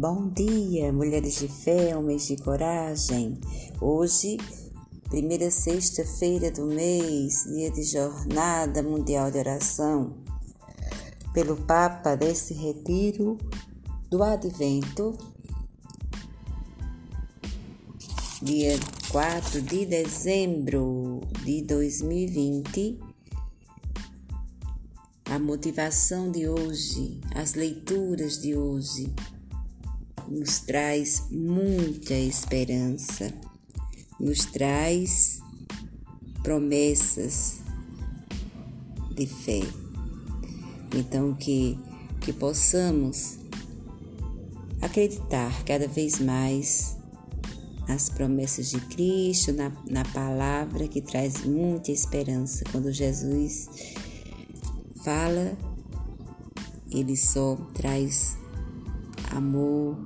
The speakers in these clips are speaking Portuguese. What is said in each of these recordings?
Bom dia, mulheres de fé, homens de coragem. Hoje, primeira sexta-feira do mês, dia de Jornada Mundial de Oração, pelo Papa desse retiro do Advento, dia 4 de dezembro de 2020. A motivação de hoje, as leituras de hoje nos traz muita esperança, nos traz promessas de fé. Então, que, que possamos acreditar cada vez mais nas promessas de Cristo, na, na palavra que traz muita esperança. Quando Jesus fala, ele só traz amor,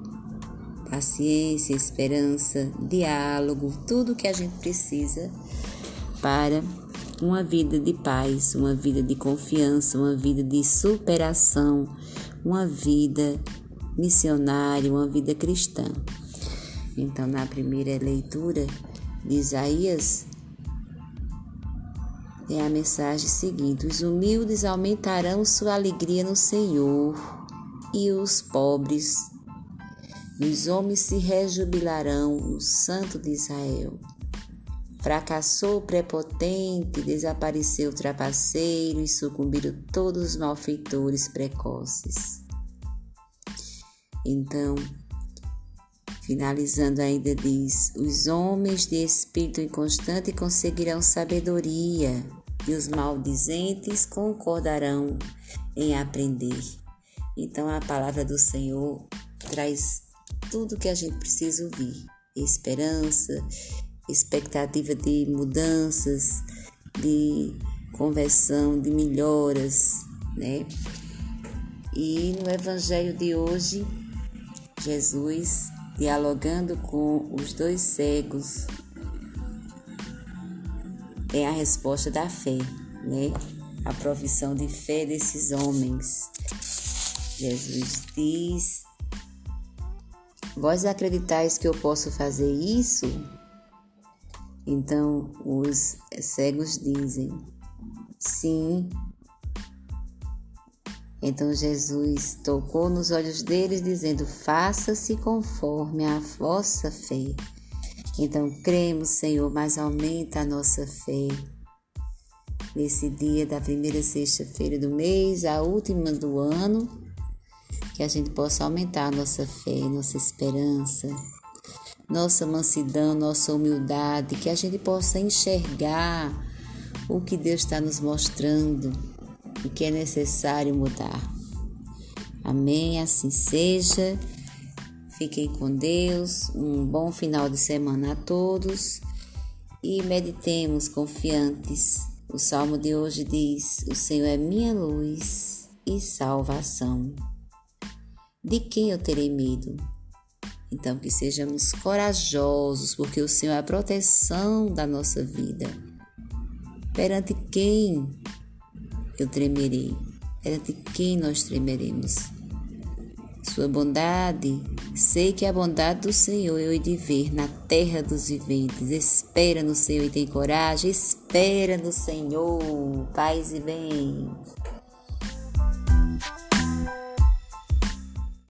paciência, esperança, diálogo, tudo que a gente precisa para uma vida de paz, uma vida de confiança, uma vida de superação, uma vida missionária, uma vida cristã. Então, na primeira leitura de Isaías, é a mensagem seguinte: Os humildes aumentarão sua alegria no Senhor, e os pobres os homens se rejubilarão no Santo de Israel. Fracassou o prepotente, desapareceu o trapaceiro e sucumbiram todos os malfeitores precoces. Então, finalizando ainda diz: os homens de espírito inconstante conseguirão sabedoria, e os maldizentes concordarão em aprender. Então, a palavra do Senhor traz tudo que a gente precisa ouvir: esperança, expectativa de mudanças, de conversão, de melhoras, né? E no evangelho de hoje, Jesus dialogando com os dois cegos é a resposta da fé, né? A profissão de fé desses homens. Jesus diz Vós acreditais que eu posso fazer isso? Então os cegos dizem: Sim. Então Jesus tocou nos olhos deles, dizendo: Faça-se conforme a vossa fé. Então cremos, Senhor, mas aumenta a nossa fé. Nesse dia da primeira sexta-feira do mês, a última do ano, que a gente possa aumentar nossa fé, nossa esperança, nossa mansidão, nossa humildade, que a gente possa enxergar o que Deus está nos mostrando e que é necessário mudar. Amém, assim seja. Fiquem com Deus, um bom final de semana a todos e meditemos confiantes. O salmo de hoje diz: O Senhor é minha luz e salvação. De quem eu terei medo? Então, que sejamos corajosos, porque o Senhor é a proteção da nossa vida. Perante quem eu tremerei? Perante quem nós tremeremos? Sua bondade, sei que a bondade do Senhor eu hei de ver na terra dos viventes. Espera no Senhor e tem coragem, espera no Senhor, paz e bem.